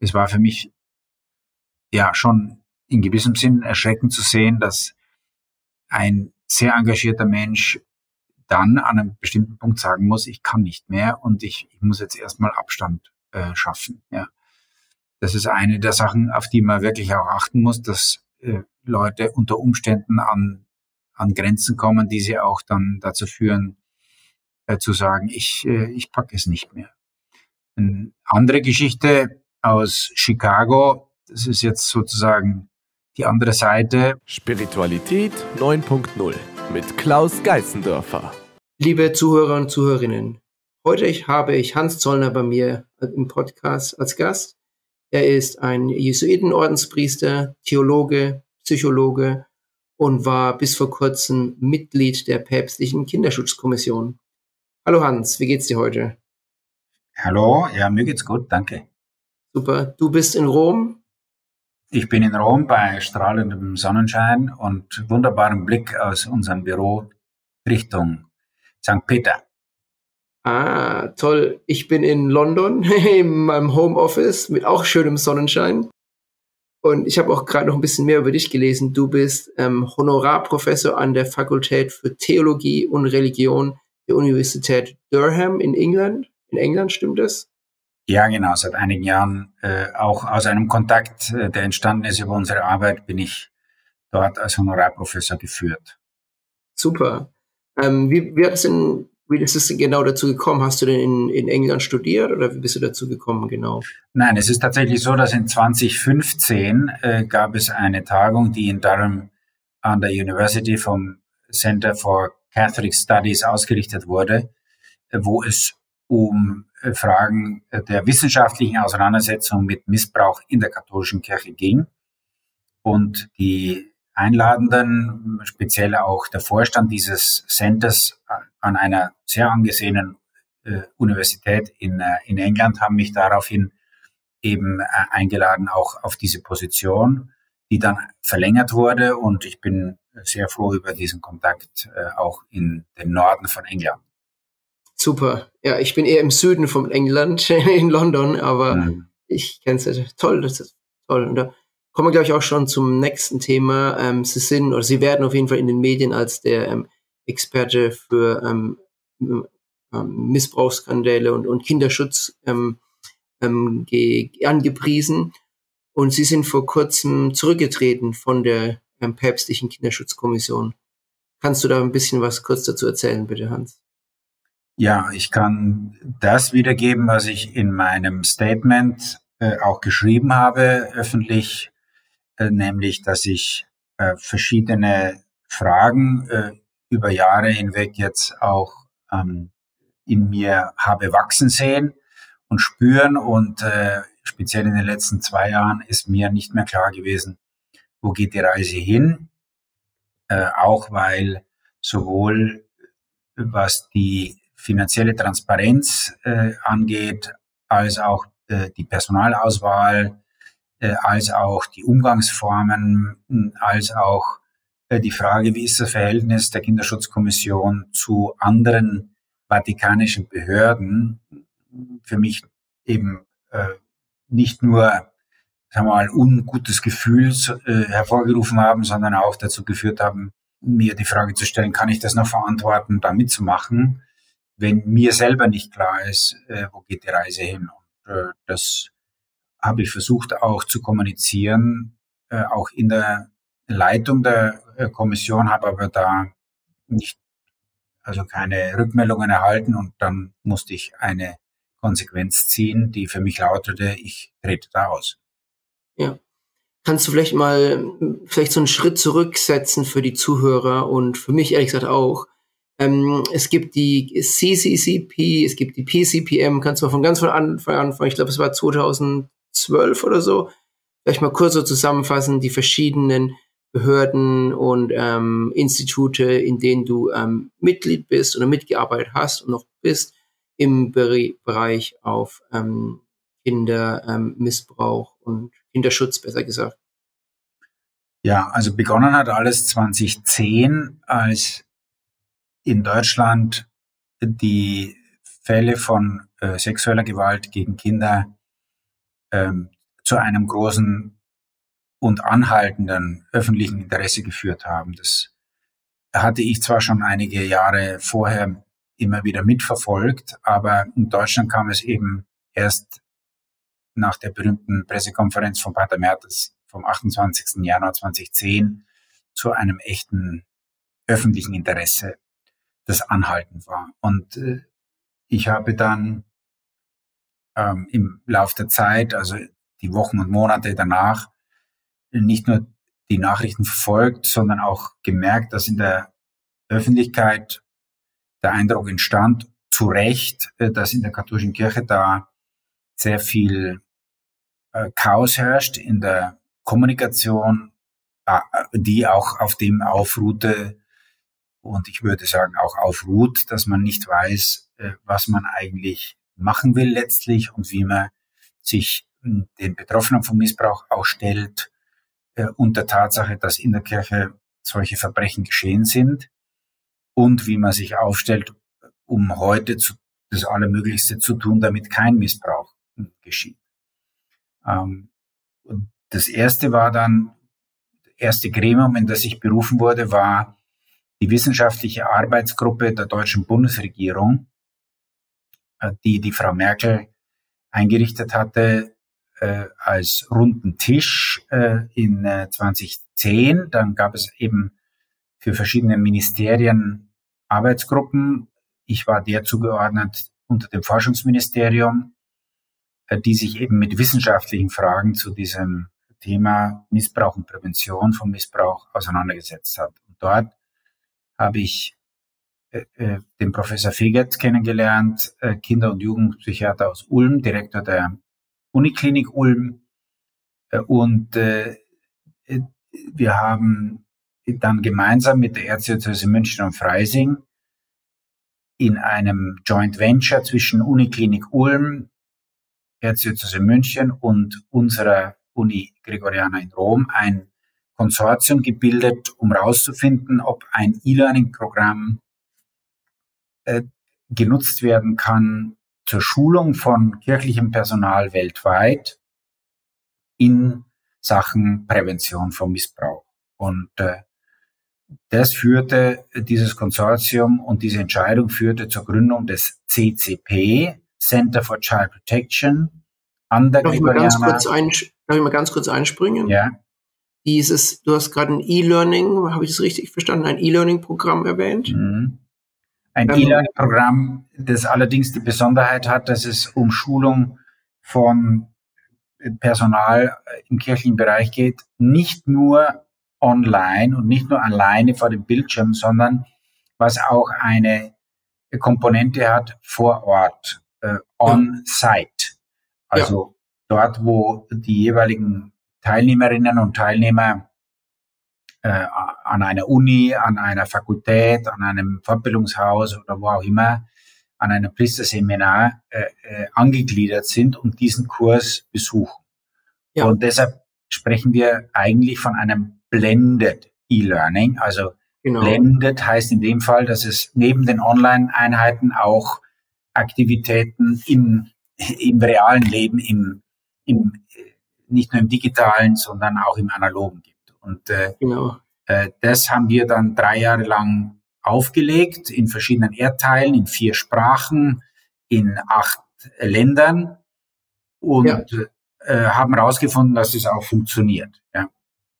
es war für mich ja schon in gewissem Sinn erschreckend zu sehen, dass ein sehr engagierter Mensch dann an einem bestimmten Punkt sagen muss, ich kann nicht mehr und ich, ich muss jetzt erstmal Abstand äh, schaffen. Ja. Das ist eine der Sachen, auf die man wirklich auch achten muss, dass äh, Leute unter Umständen an, an Grenzen kommen, die sie auch dann dazu führen, äh, zu sagen, ich, äh, ich packe es nicht mehr. Eine andere Geschichte aus Chicago, das ist jetzt sozusagen die andere Seite. Spiritualität 9.0 mit Klaus Geißendörfer. Liebe Zuhörer und Zuhörerinnen, heute habe ich Hans Zollner bei mir im Podcast als Gast. Er ist ein Jesuitenordenspriester, Theologe, Psychologe und war bis vor kurzem Mitglied der päpstlichen Kinderschutzkommission. Hallo Hans, wie geht's dir heute? Hallo, ja, mir geht's gut, danke. Super. Du bist in Rom? Ich bin in Rom bei strahlendem Sonnenschein und wunderbarem Blick aus unserem Büro Richtung St. Peter. Ah, toll. Ich bin in London in meinem Homeoffice mit auch schönem Sonnenschein. Und ich habe auch gerade noch ein bisschen mehr über dich gelesen. Du bist ähm, Honorarprofessor an der Fakultät für Theologie und Religion der Universität Durham in England. In England stimmt das? Ja, genau. Seit einigen Jahren äh, auch aus einem Kontakt, äh, der entstanden ist über unsere Arbeit, bin ich dort als Honorarprofessor geführt. Super. Ähm, wie, wie hat es denn, wie ist es genau dazu gekommen? Hast du denn in, in England studiert oder wie bist du dazu gekommen genau? Nein, es ist tatsächlich so, dass in 2015 äh, gab es eine Tagung, die in Durham an der University vom Center for Catholic Studies ausgerichtet wurde, äh, wo es um äh, Fragen der wissenschaftlichen Auseinandersetzung mit Missbrauch in der katholischen Kirche ging. Und die Einladenden, speziell auch der Vorstand dieses Centers an einer sehr angesehenen äh, Universität in, äh, in England haben mich daraufhin eben äh, eingeladen, auch auf diese Position, die dann verlängert wurde. Und ich bin sehr froh über diesen Kontakt äh, auch in den Norden von England. Super. Ja, ich bin eher im Süden von England, in London, aber mhm. ich kenne es. Toll, das ist toll. Und da kommen wir, glaube ich, auch schon zum nächsten Thema. Ähm, sie sind oder sie werden auf jeden Fall in den Medien als der ähm, Experte für ähm, ähm, Missbrauchsskandale und, und Kinderschutz ähm, ähm, angepriesen. Und sie sind vor kurzem zurückgetreten von der päpstlichen Kinderschutzkommission. Kannst du da ein bisschen was kurz dazu erzählen, bitte, Hans? Ja, ich kann das wiedergeben, was ich in meinem Statement äh, auch geschrieben habe, öffentlich äh, nämlich dass ich äh, verschiedene Fragen äh, über Jahre hinweg jetzt auch ähm, in mir habe wachsen sehen und spüren. Und äh, speziell in den letzten zwei Jahren ist mir nicht mehr klar gewesen, wo geht die Reise hin. Äh, auch weil sowohl was die finanzielle Transparenz äh, angeht, als auch äh, die Personalauswahl, äh, als auch die Umgangsformen, als auch äh, die Frage, wie ist das Verhältnis der Kinderschutzkommission zu anderen vatikanischen Behörden, für mich eben äh, nicht nur sagen wir mal, ungutes Gefühl äh, hervorgerufen haben, sondern auch dazu geführt haben, mir die Frage zu stellen, kann ich das noch verantworten, da mitzumachen, wenn mir selber nicht klar ist, äh, wo geht die Reise hin. Und äh, das habe ich versucht auch zu kommunizieren, äh, auch in der Leitung der äh, Kommission, habe aber da nicht, also keine Rückmeldungen erhalten und dann musste ich eine Konsequenz ziehen, die für mich lautete, ich trete da aus. Ja. Kannst du vielleicht mal vielleicht so einen Schritt zurücksetzen für die Zuhörer und für mich ehrlich gesagt auch? Ähm, es gibt die CCCP, es gibt die PCPM, kannst du mal von ganz von Anfang an, ich glaube, es war 2000 zwölf oder so. Vielleicht mal kurz so zusammenfassen, die verschiedenen Behörden und ähm, Institute, in denen du ähm, Mitglied bist oder mitgearbeitet hast und noch bist im Bereich auf ähm, Kindermissbrauch ähm, und Kinderschutz, besser gesagt. Ja, also begonnen hat alles 2010, als in Deutschland die Fälle von äh, sexueller Gewalt gegen Kinder ähm, zu einem großen und anhaltenden öffentlichen Interesse geführt haben. Das hatte ich zwar schon einige Jahre vorher immer wieder mitverfolgt, aber in Deutschland kam es eben erst nach der berühmten Pressekonferenz von Pater Mertes vom 28. Januar 2010 zu einem echten öffentlichen Interesse, das anhaltend war. Und äh, ich habe dann ähm, im Lauf der Zeit, also die Wochen und Monate danach, nicht nur die Nachrichten verfolgt, sondern auch gemerkt, dass in der Öffentlichkeit der Eindruck entstand, zu Recht, äh, dass in der katholischen Kirche da sehr viel äh, Chaos herrscht in der Kommunikation, die auch auf dem aufruhte und ich würde sagen auch aufruht, dass man nicht weiß, was man eigentlich machen will letztlich und wie man sich hm, den Betroffenen vom Missbrauch auch stellt äh, unter Tatsache, dass in der Kirche solche Verbrechen geschehen sind und wie man sich aufstellt, um heute zu, das Allermöglichste zu tun, damit kein Missbrauch geschieht. Ähm, das erste war dann, das erste Gremium, in das ich berufen wurde, war die wissenschaftliche Arbeitsgruppe der deutschen Bundesregierung, äh, die die Frau Merkel eingerichtet hatte äh, als runden Tisch äh, in äh, 2010. Dann gab es eben für verschiedene Ministerien Arbeitsgruppen. Ich war der zugeordnet unter dem Forschungsministerium, die sich eben mit wissenschaftlichen Fragen zu diesem Thema Missbrauch und Prävention von Missbrauch auseinandergesetzt hat. Und dort habe ich äh, äh, den Professor Fegert kennengelernt, äh, Kinder- und Jugendpsychiater aus Ulm, Direktor der Uniklinik Ulm. Äh, und äh, wir haben dann gemeinsam mit der Erzdiözese München und Freising in einem Joint Venture zwischen Uniklinik Ulm, Erzdiözese München und unserer Uni Gregoriana in Rom ein Konsortium gebildet, um herauszufinden, ob ein E-Learning-Programm äh, genutzt werden kann zur Schulung von kirchlichem Personal weltweit in Sachen Prävention von Missbrauch. Und äh, das führte, dieses Konsortium und diese Entscheidung führte zur Gründung des CCP, Center for Child Protection, an der darf ich, mal ganz kurz ein, darf ich mal ganz kurz einspringen? Ja. Dieses, du hast gerade ein E-Learning, habe ich das richtig verstanden, ein E-Learning-Programm erwähnt? Mhm. Ein ähm, E-Learning-Programm, das allerdings die Besonderheit hat, dass es um Schulung von Personal im kirchlichen Bereich geht, nicht nur online und nicht nur alleine vor dem Bildschirm, sondern was auch eine Komponente hat vor Ort, äh, on-site. Also ja. dort, wo die jeweiligen Teilnehmerinnen und Teilnehmer äh, an einer Uni, an einer Fakultät, an einem Fortbildungshaus oder wo auch immer, an einem Priesterseminar äh, äh, angegliedert sind und diesen Kurs besuchen. Ja. Und deshalb sprechen wir eigentlich von einem Blended E-Learning. Also genau. Blended heißt in dem Fall, dass es neben den Online-Einheiten auch Aktivitäten im, im realen Leben, im, im, nicht nur im digitalen, sondern auch im analogen gibt. Und äh, genau. äh, das haben wir dann drei Jahre lang aufgelegt in verschiedenen Erdteilen, in vier Sprachen, in acht Ländern und ja. äh, haben herausgefunden, dass es auch funktioniert. Ja.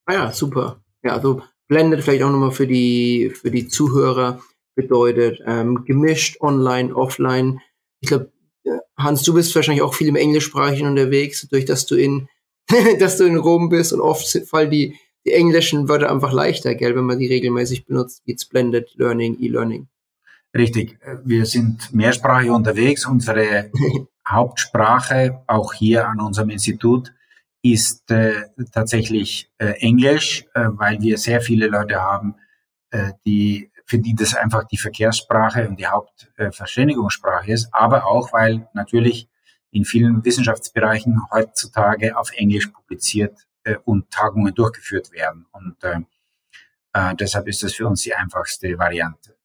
Ah ja, super. Ja, also blendet vielleicht auch nochmal für die, für die Zuhörer bedeutet, ähm, gemischt, online, offline. Ich glaube, äh, Hans, du bist wahrscheinlich auch viel im Englischsprachigen unterwegs, durch dass du in, dass du in Rom bist und oft fallen die, die englischen Wörter einfach leichter, gell, wenn man die regelmäßig benutzt, wie Splendid Learning, E-Learning. Richtig. Wir sind mehrsprachig unterwegs. Unsere Hauptsprache, auch hier an unserem Institut, ist äh, tatsächlich äh, Englisch, äh, weil wir sehr viele Leute haben, äh, die, für die das einfach die Verkehrssprache und die Hauptverständigungssprache ist, aber auch, weil natürlich in vielen Wissenschaftsbereichen heutzutage auf Englisch publiziert äh, und Tagungen durchgeführt werden. Und äh, äh, deshalb ist das für uns die einfachste Variante.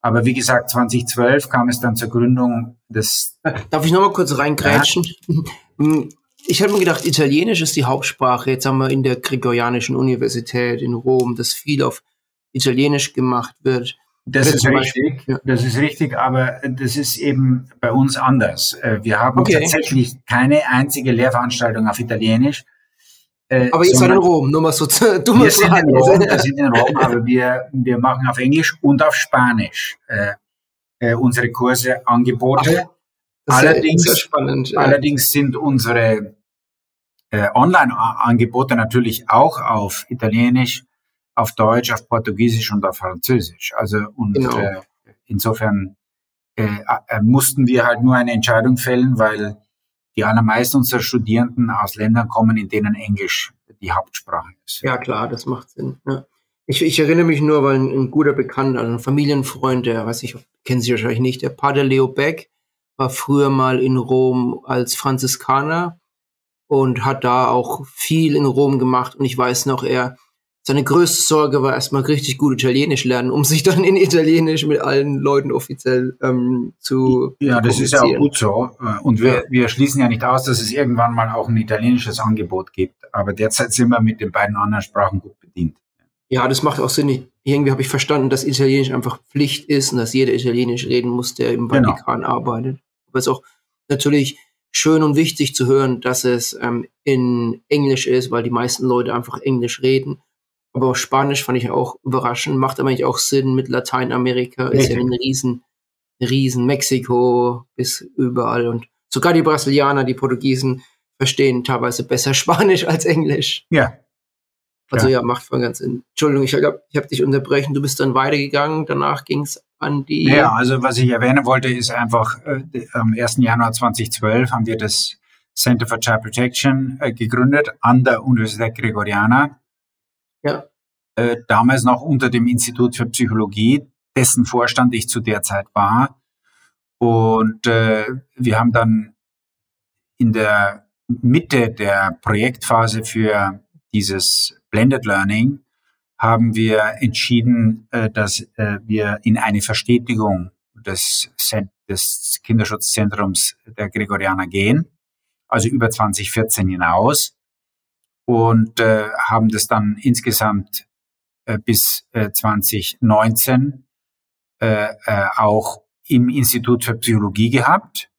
Aber wie gesagt, 2012 kam es dann zur Gründung des. Darf ich nochmal kurz reingrätschen? Ja. ich habe mir gedacht, Italienisch ist die Hauptsprache. Jetzt haben wir in der Gregorianischen Universität in Rom, dass viel auf Italienisch gemacht wird. Das ist richtig, ja. das ist richtig, aber das ist eben bei uns anders. Äh, wir haben okay. tatsächlich keine einzige Lehrveranstaltung auf Italienisch. Äh, aber ihr seid in Rom, nur mal so du wir sind in Rom, wir sind in Rom, aber wir, wir machen auf Englisch und auf Spanisch äh, äh, unsere Kurse, Angebote. Ach, allerdings, ja spannend, ja. allerdings sind unsere äh, Online-Angebote natürlich auch auf Italienisch, auf Deutsch, auf Portugiesisch und auf Französisch. Also und genau. äh, insofern äh, äh, mussten wir halt nur eine Entscheidung fällen, weil die allermeisten unserer Studierenden aus Ländern kommen, in denen Englisch die Hauptsprache ist. Ja klar, das macht Sinn. Ja. Ich, ich erinnere mich nur, weil ein, ein guter Bekannter, also ein Familienfreund, der, weiß ich, kennen Sie wahrscheinlich nicht, der Pater Leo Beck war früher mal in Rom als Franziskaner und hat da auch viel in Rom gemacht. Und ich weiß noch, er seine größte Sorge war erstmal richtig gut Italienisch lernen, um sich dann in Italienisch mit allen Leuten offiziell ähm, zu Ja, das ist ja auch gut so. Und wir, wir schließen ja nicht aus, dass es irgendwann mal auch ein italienisches Angebot gibt. Aber derzeit sind wir mit den beiden anderen Sprachen gut bedient. Ja, das macht auch Sinn. Irgendwie habe ich verstanden, dass Italienisch einfach Pflicht ist und dass jeder Italienisch reden muss, der im genau. Vatikan genau. arbeitet. Aber es ist auch natürlich schön und wichtig zu hören, dass es ähm, in Englisch ist, weil die meisten Leute einfach Englisch reden aber Spanisch fand ich auch überraschend, macht aber eigentlich auch Sinn mit Lateinamerika, ist ja ein riesen, riesen Mexiko bis überall und sogar die Brasilianer, die Portugiesen verstehen teilweise besser Spanisch als Englisch. Ja. Also ja, macht voll ganz Sinn. Entschuldigung, ich glaube, ich habe dich unterbrechen. Du bist dann weitergegangen. Danach ging es an die. Ja, also was ich erwähnen wollte, ist einfach, äh, am 1. Januar 2012 haben wir das Center for Child Protection äh, gegründet an der Universität Gregoriana. Ja. Äh, damals noch unter dem Institut für Psychologie, dessen Vorstand ich zu der Zeit war. Und äh, wir haben dann in der Mitte der Projektphase für dieses Blended Learning haben wir entschieden, äh, dass äh, wir in eine Verstetigung des, des Kinderschutzzentrums der Gregorianer gehen, also über 2014 hinaus und äh, haben das dann insgesamt äh, bis äh, 2019 äh, äh, auch im Institut für Psychologie gehabt,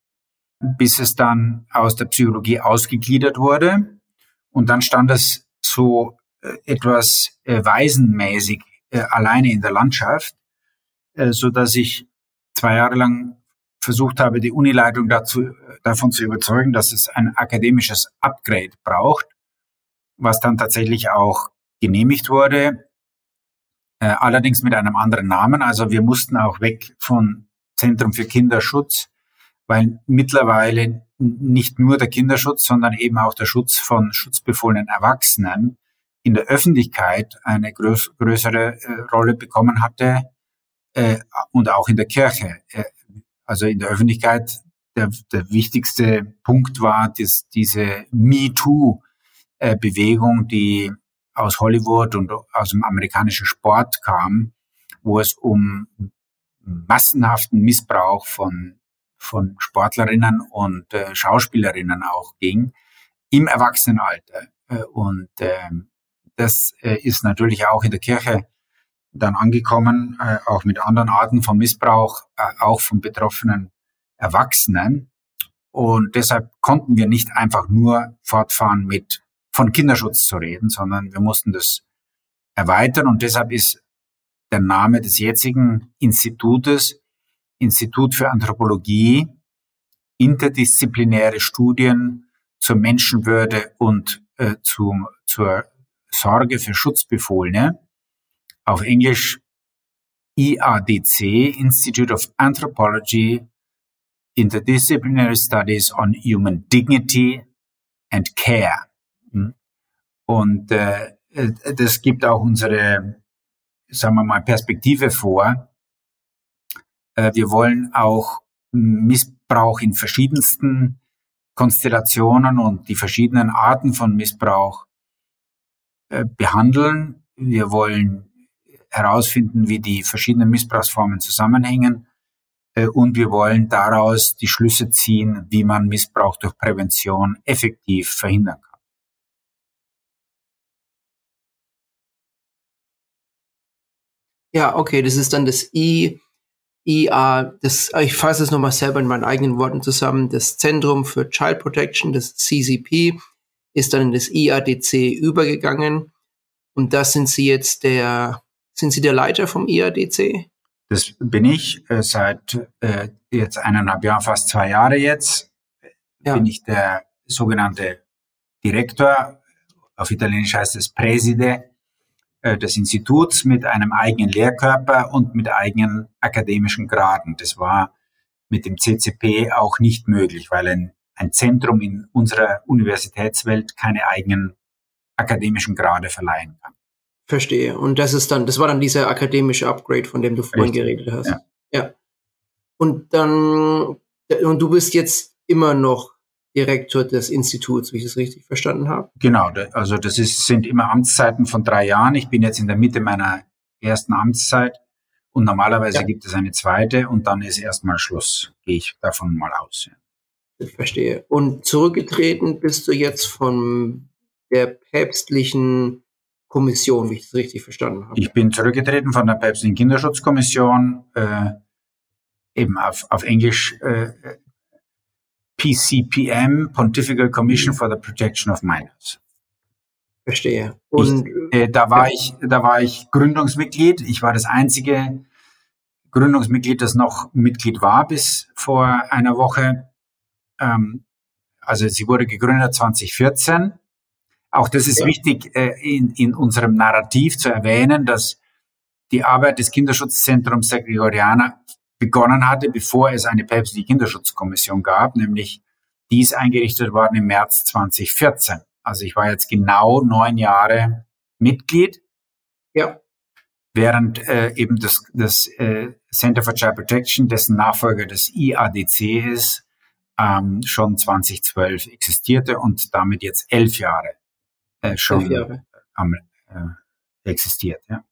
bis es dann aus der Psychologie ausgegliedert wurde. Und dann stand es so äh, etwas äh, waisenmäßig äh, alleine in der Landschaft, äh, so dass ich zwei Jahre lang versucht habe, die Unileitung dazu, davon zu überzeugen, dass es ein akademisches Upgrade braucht was dann tatsächlich auch genehmigt wurde, äh, allerdings mit einem anderen Namen. Also wir mussten auch weg von Zentrum für Kinderschutz, weil mittlerweile nicht nur der Kinderschutz, sondern eben auch der Schutz von schutzbefohlenen Erwachsenen in der Öffentlichkeit eine größ größere äh, Rolle bekommen hatte äh, und auch in der Kirche. Äh, also in der Öffentlichkeit der, der wichtigste Punkt war, dass diese MeToo äh, Bewegung, die aus Hollywood und aus dem amerikanischen Sport kam, wo es um massenhaften Missbrauch von, von Sportlerinnen und äh, Schauspielerinnen auch ging, im Erwachsenenalter. Äh, und äh, das ist natürlich auch in der Kirche dann angekommen, äh, auch mit anderen Arten von Missbrauch, äh, auch von betroffenen Erwachsenen. Und deshalb konnten wir nicht einfach nur fortfahren mit von Kinderschutz zu reden, sondern wir mussten das erweitern und deshalb ist der Name des jetzigen Institutes Institut für Anthropologie, interdisziplinäre Studien zur Menschenwürde und äh, zum, zur Sorge für Schutzbefohlene. Auf Englisch IADC, Institute of Anthropology, Interdisciplinary Studies on Human Dignity and Care. Und äh, das gibt auch unsere, sagen wir mal, Perspektive vor. Äh, wir wollen auch Missbrauch in verschiedensten Konstellationen und die verschiedenen Arten von Missbrauch äh, behandeln. Wir wollen herausfinden, wie die verschiedenen Missbrauchsformen zusammenhängen. Äh, und wir wollen daraus die Schlüsse ziehen, wie man Missbrauch durch Prävention effektiv verhindern kann. Ja, okay, das ist dann das I, IA, das, ich fasse es nochmal selber in meinen eigenen Worten zusammen. Das Zentrum für Child Protection, das CCP, ist dann in das IADC übergegangen. Und da sind Sie jetzt der, sind Sie der Leiter vom IADC? Das bin ich äh, seit äh, jetzt eineinhalb Jahren, fast zwei Jahre jetzt. Ja. Bin ich der sogenannte Direktor. Auf Italienisch heißt es Preside des Instituts mit einem eigenen Lehrkörper und mit eigenen akademischen Graden. Das war mit dem CCP auch nicht möglich, weil ein, ein Zentrum in unserer Universitätswelt keine eigenen akademischen Grade verleihen kann. Verstehe. Und das ist dann, das war dann dieser akademische Upgrade, von dem du vorhin Richtig. geredet hast. Ja. ja. Und dann, und du bist jetzt immer noch Direktor des Instituts, wie ich es richtig verstanden habe. Genau, also das ist, sind immer Amtszeiten von drei Jahren. Ich bin jetzt in der Mitte meiner ersten Amtszeit und normalerweise ja. gibt es eine zweite und dann ist erstmal Schluss. Gehe ich davon mal aus. Ich verstehe. Und zurückgetreten bist du jetzt von der päpstlichen Kommission, wie ich es richtig verstanden habe. Ich bin zurückgetreten von der päpstlichen Kinderschutzkommission, äh, eben auf, auf Englisch äh, PCPM, Pontifical Commission for the Protection of Minors. Verstehe. Und ich, äh, da war ich, da war ich Gründungsmitglied. Ich war das einzige Gründungsmitglied, das noch Mitglied war bis vor einer Woche. Ähm, also sie wurde gegründet 2014 auch das ist ja. wichtig äh, in, in unserem Narrativ zu erwähnen, dass die Arbeit des Kinderschutzzentrums der Gregorianer begonnen hatte, bevor es eine päpstliche Kinderschutzkommission gab, nämlich die ist eingerichtet worden im März 2014. Also ich war jetzt genau neun Jahre Mitglied. Ja. Während äh, eben das, das äh, Center for Child Protection, dessen Nachfolger das IADC ist, ähm, schon 2012 existierte und damit jetzt elf Jahre äh, schon am, äh, existiert. Ja.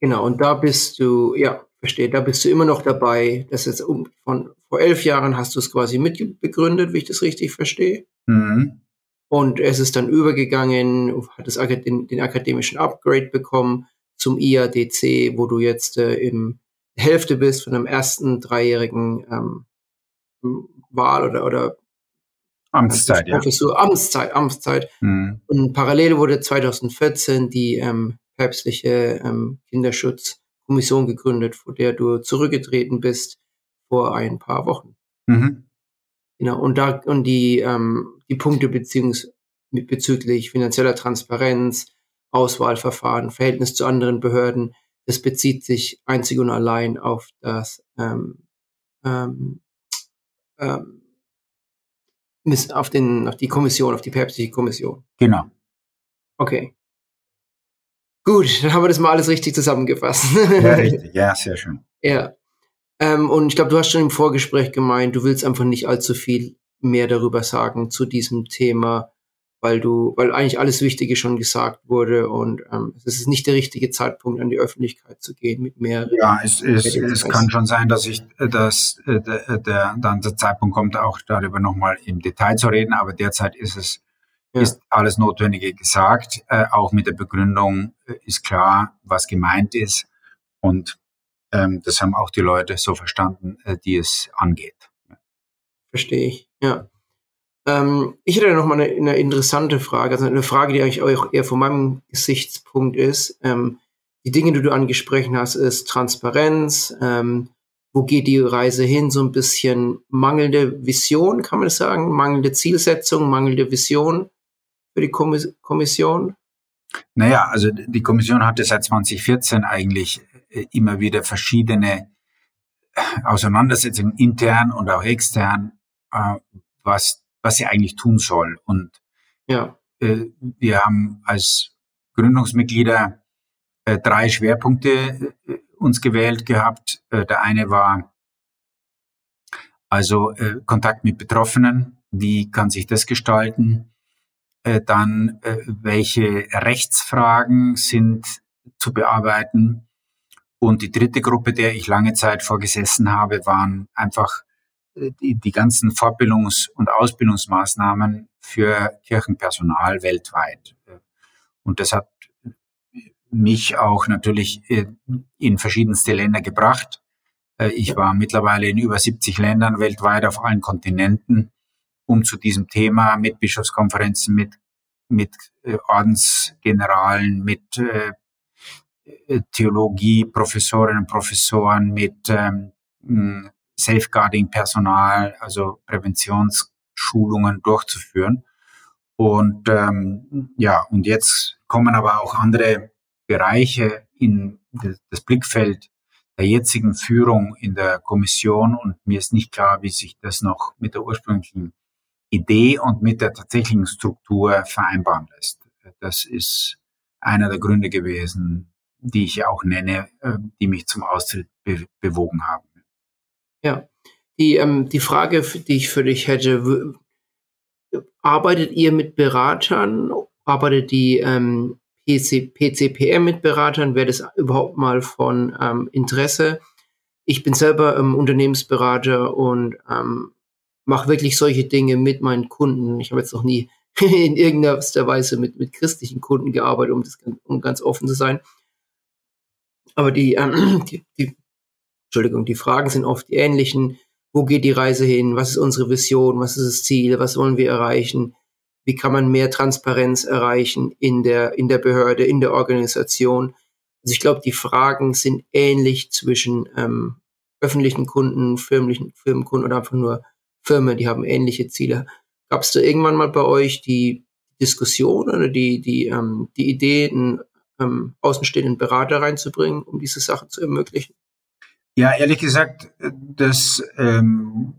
Genau, und da bist du, ja, verstehe, da bist du immer noch dabei. Das ist um, von vor elf Jahren hast du es quasi mitbegründet, wie ich das richtig verstehe. Mhm. Und es ist dann übergegangen, hat es den, den, akademischen Upgrade bekommen zum IADC, wo du jetzt äh, im Hälfte bist von einem ersten dreijährigen ähm, Wahl oder, oder Amtszeit, ja. Professur, Amtszeit, Amtszeit. Mhm. Und parallel wurde 2014 die ähm, päpstliche ähm, Kinderschutzkommission gegründet, vor der du zurückgetreten bist vor ein paar Wochen. Mhm. Genau, und da und die, ähm, die Punkte beziehungs bezüglich finanzieller Transparenz, Auswahlverfahren, Verhältnis zu anderen Behörden, das bezieht sich einzig und allein auf das ähm, ähm, ähm, auf, den, auf die Kommission, auf die päpstliche Kommission. Genau. Okay. Gut, dann haben wir das mal alles richtig zusammengefasst. Ja, richtig. Ja, sehr schön. Ja. Ähm, und ich glaube, du hast schon im Vorgespräch gemeint, du willst einfach nicht allzu viel mehr darüber sagen zu diesem Thema weil du, weil eigentlich alles Wichtige schon gesagt wurde und ähm, es ist nicht der richtige Zeitpunkt, an die Öffentlichkeit zu gehen mit mehreren. Ja, es, es, es kann schon sein, dass ich, dass äh, der, der, dann der Zeitpunkt kommt, auch darüber nochmal im Detail zu reden, aber derzeit ist es. Ist alles Notwendige gesagt. Äh, auch mit der Begründung äh, ist klar, was gemeint ist und ähm, das haben auch die Leute so verstanden, äh, die es angeht. Verstehe ich, ja. Ähm, ich hätte noch mal eine, eine, interessante Frage, also eine Frage, die eigentlich auch eher von meinem Gesichtspunkt ist. Ähm, die Dinge, die du angesprochen hast, ist Transparenz. Ähm, wo geht die Reise hin? So ein bisschen mangelnde Vision, kann man das sagen? Mangelnde Zielsetzung, mangelnde Vision für die Kommission? Naja, also die Kommission hatte seit 2014 eigentlich äh, immer wieder verschiedene äh, Auseinandersetzungen intern und auch extern, äh, was was sie eigentlich tun soll. Und ja. wir haben als Gründungsmitglieder drei Schwerpunkte uns gewählt gehabt. Der eine war also Kontakt mit Betroffenen. Wie kann sich das gestalten? Äh, dann, welche Rechtsfragen sind zu bearbeiten? Und die dritte Gruppe, der ich lange Zeit vorgesessen habe, waren einfach äh, die, die ganzen Fortbildungs- und Ausbildungsmaßnahmen für Kirchenpersonal weltweit. Und das hat mich auch natürlich äh, in verschiedenste Länder gebracht. Äh, ich war mittlerweile in über 70 Ländern weltweit auf allen Kontinenten, um zu diesem Thema mit Bischofskonferenzen, mit, mit Ordensgeneralen, mit Theologie, Professorinnen und Professoren, mit ähm, Safeguarding-Personal, also Präventionsschulungen durchzuführen. Und ähm, ja, und jetzt kommen aber auch andere Bereiche in das Blickfeld der jetzigen Führung in der Kommission und mir ist nicht klar, wie sich das noch mit der ursprünglichen Idee und mit der tatsächlichen Struktur vereinbaren lässt. Das ist einer der Gründe gewesen, die ich auch nenne, äh, die mich zum Austritt be bewogen haben. Ja, die, ähm, die Frage, die ich für dich hätte, arbeitet ihr mit Beratern? Arbeitet die ähm, PC, PCPM mit Beratern? Wäre das überhaupt mal von ähm, Interesse? Ich bin selber ähm, Unternehmensberater und ähm, mache wirklich solche Dinge mit meinen Kunden. Ich habe jetzt noch nie in irgendeiner Weise mit, mit christlichen Kunden gearbeitet, um, das, um ganz offen zu sein. Aber die, ähm, die, die, Entschuldigung, die Fragen sind oft die ähnlichen. Wo geht die Reise hin? Was ist unsere Vision? Was ist das Ziel? Was wollen wir erreichen? Wie kann man mehr Transparenz erreichen in der, in der Behörde, in der Organisation? Also ich glaube, die Fragen sind ähnlich zwischen ähm, öffentlichen Kunden, firmlichen Firmenkunden oder einfach nur Firmen, die haben ähnliche Ziele. Gab es da irgendwann mal bei euch die Diskussion oder die, die, ähm, die Idee, einen ähm, außenstehenden Berater reinzubringen, um diese Sache zu ermöglichen? Ja, ehrlich gesagt, das ähm,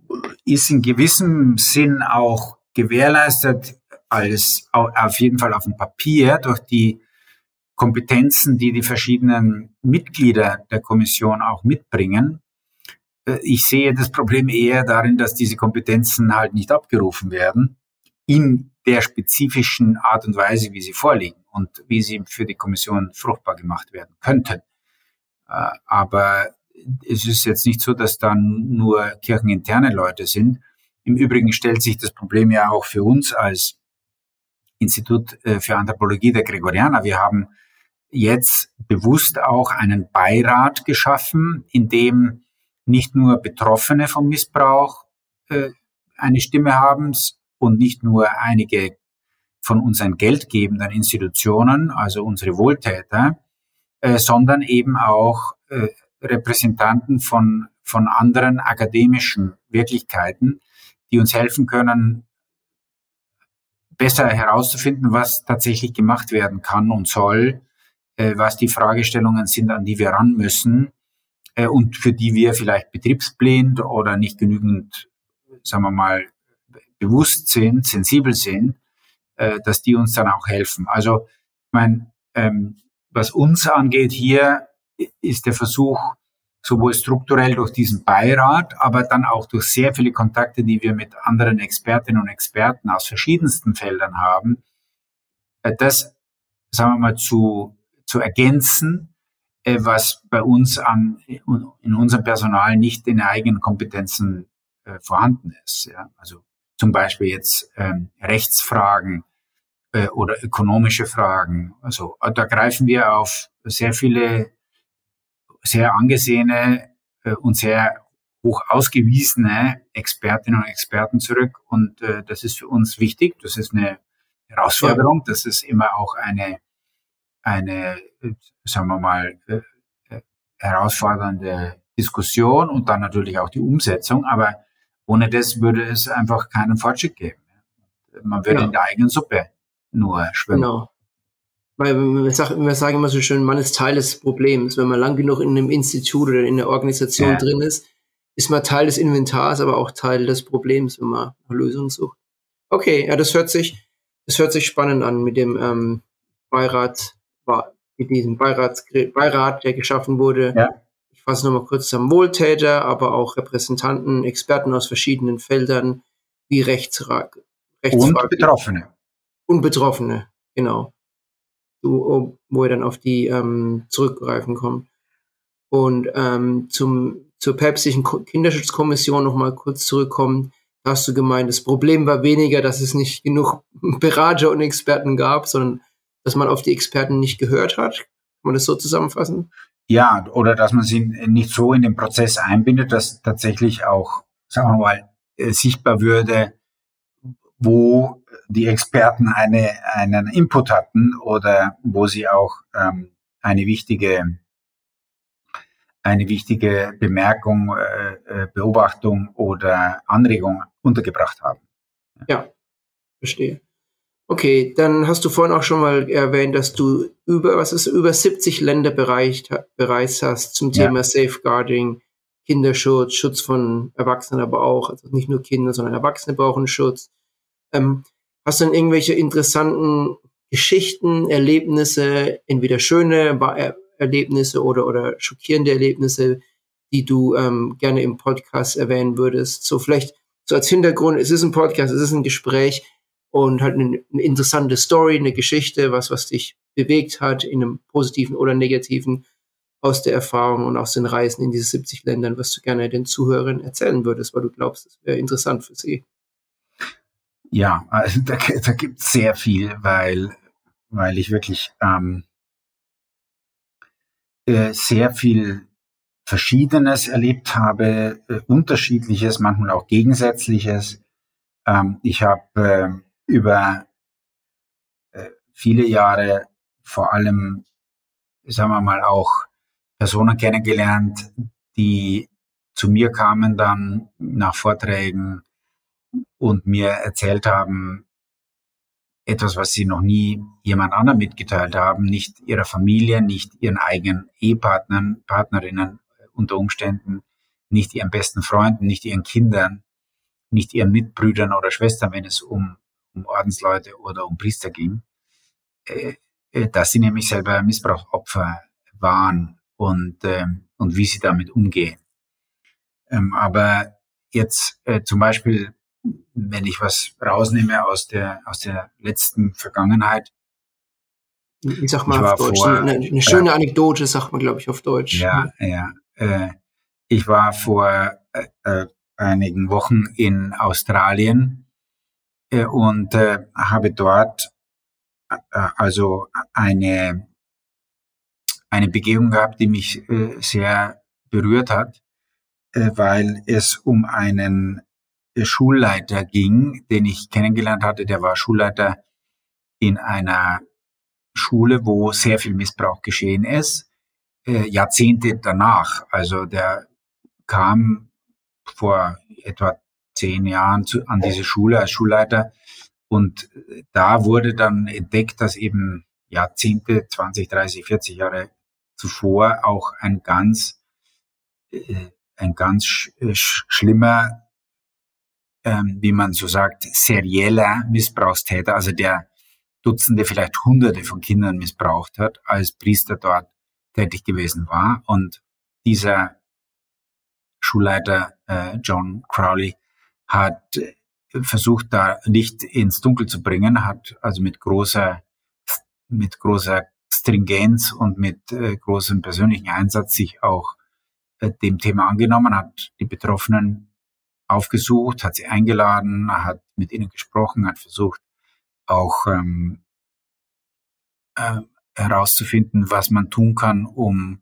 ist in gewissem Sinn auch gewährleistet, als auf jeden Fall auf dem Papier durch die Kompetenzen, die die verschiedenen Mitglieder der Kommission auch mitbringen. Äh, ich sehe das Problem eher darin, dass diese Kompetenzen halt nicht abgerufen werden in der spezifischen Art und Weise, wie sie vorliegen und wie sie für die Kommission fruchtbar gemacht werden könnten. Äh, aber es ist jetzt nicht so, dass dann nur kircheninterne Leute sind. Im Übrigen stellt sich das Problem ja auch für uns als Institut äh, für Anthropologie der Gregorianer. Wir haben jetzt bewusst auch einen Beirat geschaffen, in dem nicht nur Betroffene vom Missbrauch äh, eine Stimme haben und nicht nur einige von unseren geldgebenden Institutionen, also unsere Wohltäter, äh, sondern eben auch äh, Repräsentanten von, von anderen akademischen Wirklichkeiten, die uns helfen können, besser herauszufinden, was tatsächlich gemacht werden kann und soll, äh, was die Fragestellungen sind, an die wir ran müssen äh, und für die wir vielleicht betriebsblind oder nicht genügend, sagen wir mal, bewusst sind, sensibel sind, äh, dass die uns dann auch helfen. Also, ich meine, ähm, was uns angeht hier, ist der Versuch, sowohl strukturell durch diesen Beirat, aber dann auch durch sehr viele Kontakte, die wir mit anderen Expertinnen und Experten aus verschiedensten Feldern haben, äh, das, sagen wir mal, zu, zu ergänzen, was bei uns an, in unserem Personal nicht in eigenen Kompetenzen äh, vorhanden ist. Ja? Also zum Beispiel jetzt ähm, Rechtsfragen äh, oder ökonomische Fragen. Also da greifen wir auf sehr viele sehr angesehene äh, und sehr hoch ausgewiesene Expertinnen und Experten zurück. Und äh, das ist für uns wichtig. Das ist eine Herausforderung. Das ist immer auch eine, eine sagen wir mal, äh, äh, herausfordernde Diskussion und dann natürlich auch die Umsetzung. Aber ohne das würde es einfach keinen Fortschritt geben. Man würde ja. in der eigenen Suppe nur schwimmen. Genau. Weil wir, sagen, wir sagen immer so schön, man ist Teil des Problems. Wenn man lang genug in einem Institut oder in einer Organisation ja. drin ist, ist man Teil des Inventars, aber auch Teil des Problems, wenn man nach Lösungen sucht. Okay, ja, das hört sich, das hört sich spannend an mit dem ähm, Beirat, mit diesem Beirat, Beirat, der geschaffen wurde. Ja. Ich fasse nochmal kurz zusammen. Wohltäter, aber auch Repräsentanten, Experten aus verschiedenen Feldern, wie Rechtsra Rechtsfragen. Und Betroffene. Und Betroffene, genau wo er dann auf die ähm, zurückgreifen kommt. Und ähm, zum, zur päpstlichen Kinderschutzkommission nochmal kurz zurückkommen. Da hast du gemeint, das Problem war weniger, dass es nicht genug Berater und Experten gab, sondern dass man auf die Experten nicht gehört hat. Kann man das so zusammenfassen? Ja, oder dass man sie nicht so in den Prozess einbindet, dass tatsächlich auch, sagen wir mal, äh, sichtbar würde, wo die Experten eine, einen Input hatten oder wo sie auch ähm, eine wichtige eine wichtige Bemerkung, äh, äh, Beobachtung oder Anregung untergebracht haben. Ja, verstehe. Okay, dann hast du vorhin auch schon mal erwähnt, dass du über, was ist, über 70 Länder bereicht, bereist hast zum Thema ja. Safeguarding, Kinderschutz, Schutz von Erwachsenen, aber auch, also nicht nur Kinder, sondern Erwachsene brauchen Schutz. Ähm, hast du denn irgendwelche interessanten Geschichten, Erlebnisse, entweder schöne Erlebnisse oder, oder schockierende Erlebnisse, die du ähm, gerne im Podcast erwähnen würdest. So vielleicht so als Hintergrund, es ist ein Podcast, es ist ein Gespräch und halt eine, eine interessante Story, eine Geschichte, was, was dich bewegt hat in einem positiven oder negativen aus der Erfahrung und aus den Reisen in diese 70 Ländern, was du gerne den Zuhörern erzählen würdest, weil du glaubst, das wäre interessant für sie. Ja, also da, da gibt es sehr viel, weil, weil ich wirklich ähm, äh, sehr viel Verschiedenes erlebt habe, äh, unterschiedliches, manchmal auch gegensätzliches. Ähm, ich habe äh, über äh, viele Jahre vor allem, sagen wir mal, auch Personen kennengelernt, die zu mir kamen dann nach Vorträgen und mir erzählt haben, etwas, was sie noch nie jemand anderem mitgeteilt haben, nicht ihrer Familie, nicht ihren eigenen Ehepartnern, Partnerinnen unter Umständen, nicht ihren besten Freunden, nicht ihren Kindern, nicht ihren Mitbrüdern oder Schwestern, wenn es um, um Ordensleute oder um Priester ging, äh, äh dass sie nämlich selber Missbrauchopfer waren und, äh, und wie sie damit umgehen. Ähm, aber jetzt äh, zum Beispiel wenn ich was rausnehme aus der, aus der letzten Vergangenheit. Ich sag mal ich auf Deutsch. Vor, eine, eine, schöne Anekdote, sagt man, glaube ich, auf Deutsch. Ja, ja. Äh, ich war vor äh, einigen Wochen in Australien und äh, habe dort äh, also eine, eine Begehung gehabt, die mich sehr berührt hat, weil es um einen Schulleiter ging, den ich kennengelernt hatte. Der war Schulleiter in einer Schule, wo sehr viel Missbrauch geschehen ist, äh, Jahrzehnte danach. Also der kam vor etwa zehn Jahren zu, an diese Schule als Schulleiter und da wurde dann entdeckt, dass eben Jahrzehnte, 20, 30, 40 Jahre zuvor auch ein ganz, äh, ein ganz sch sch schlimmer ähm, wie man so sagt, serieller Missbrauchstäter, also der Dutzende, vielleicht Hunderte von Kindern missbraucht hat, als Priester dort tätig gewesen war. Und dieser Schulleiter äh, John Crowley hat versucht, da Licht ins Dunkel zu bringen, hat also mit großer, mit großer Stringenz und mit äh, großem persönlichen Einsatz sich auch äh, dem Thema angenommen, hat die Betroffenen aufgesucht, hat sie eingeladen, hat mit ihnen gesprochen, hat versucht auch ähm, äh, herauszufinden, was man tun kann, um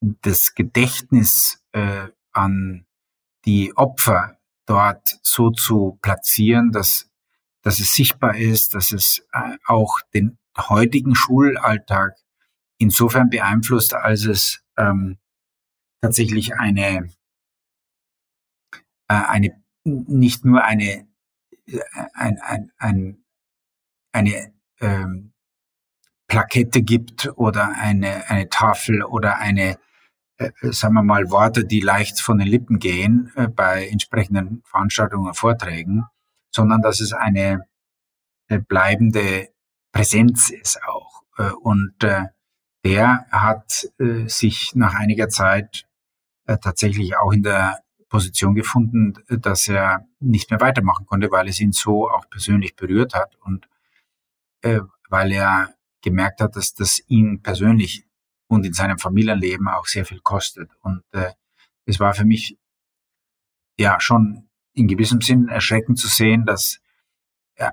das Gedächtnis äh, an die Opfer dort so zu platzieren, dass, dass es sichtbar ist, dass es äh, auch den heutigen Schulalltag insofern beeinflusst, als es ähm, tatsächlich eine äh, eine nicht nur eine äh, ein, ein, ein, eine ähm, Plakette gibt oder eine, eine Tafel oder eine, sagen wir mal, Worte, die leicht von den Lippen gehen äh, bei entsprechenden Veranstaltungen und Vorträgen, sondern dass es eine äh, bleibende Präsenz ist auch. Äh, und äh, der hat äh, sich nach einiger Zeit äh, tatsächlich auch in der Position gefunden, dass er nicht mehr weitermachen konnte, weil es ihn so auch persönlich berührt hat und äh, weil er gemerkt hat, dass das ihn persönlich und in seinem Familienleben auch sehr viel kostet. Und äh, es war für mich ja schon in gewissem Sinn erschreckend zu sehen, dass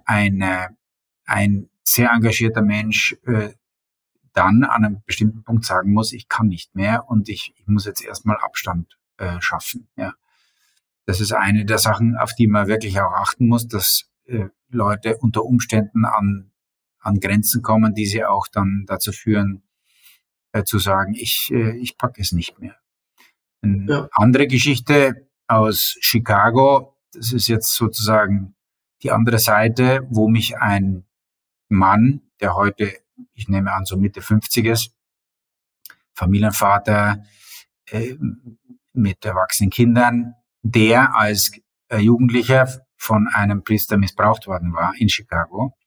eine, ein sehr engagierter Mensch äh, dann an einem bestimmten Punkt sagen muss, ich kann nicht mehr und ich, ich muss jetzt erstmal Abstand äh, schaffen. Ja. Das ist eine der Sachen, auf die man wirklich auch achten muss, dass äh, Leute unter Umständen an, an Grenzen kommen, die sie auch dann dazu führen, äh, zu sagen, ich, äh, ich packe es nicht mehr. Eine ja. andere Geschichte aus Chicago, das ist jetzt sozusagen die andere Seite, wo mich ein Mann, der heute, ich nehme an, so Mitte 50 ist, Familienvater äh, mit erwachsenen Kindern, der als Jugendlicher von einem Priester missbraucht worden war in Chicago.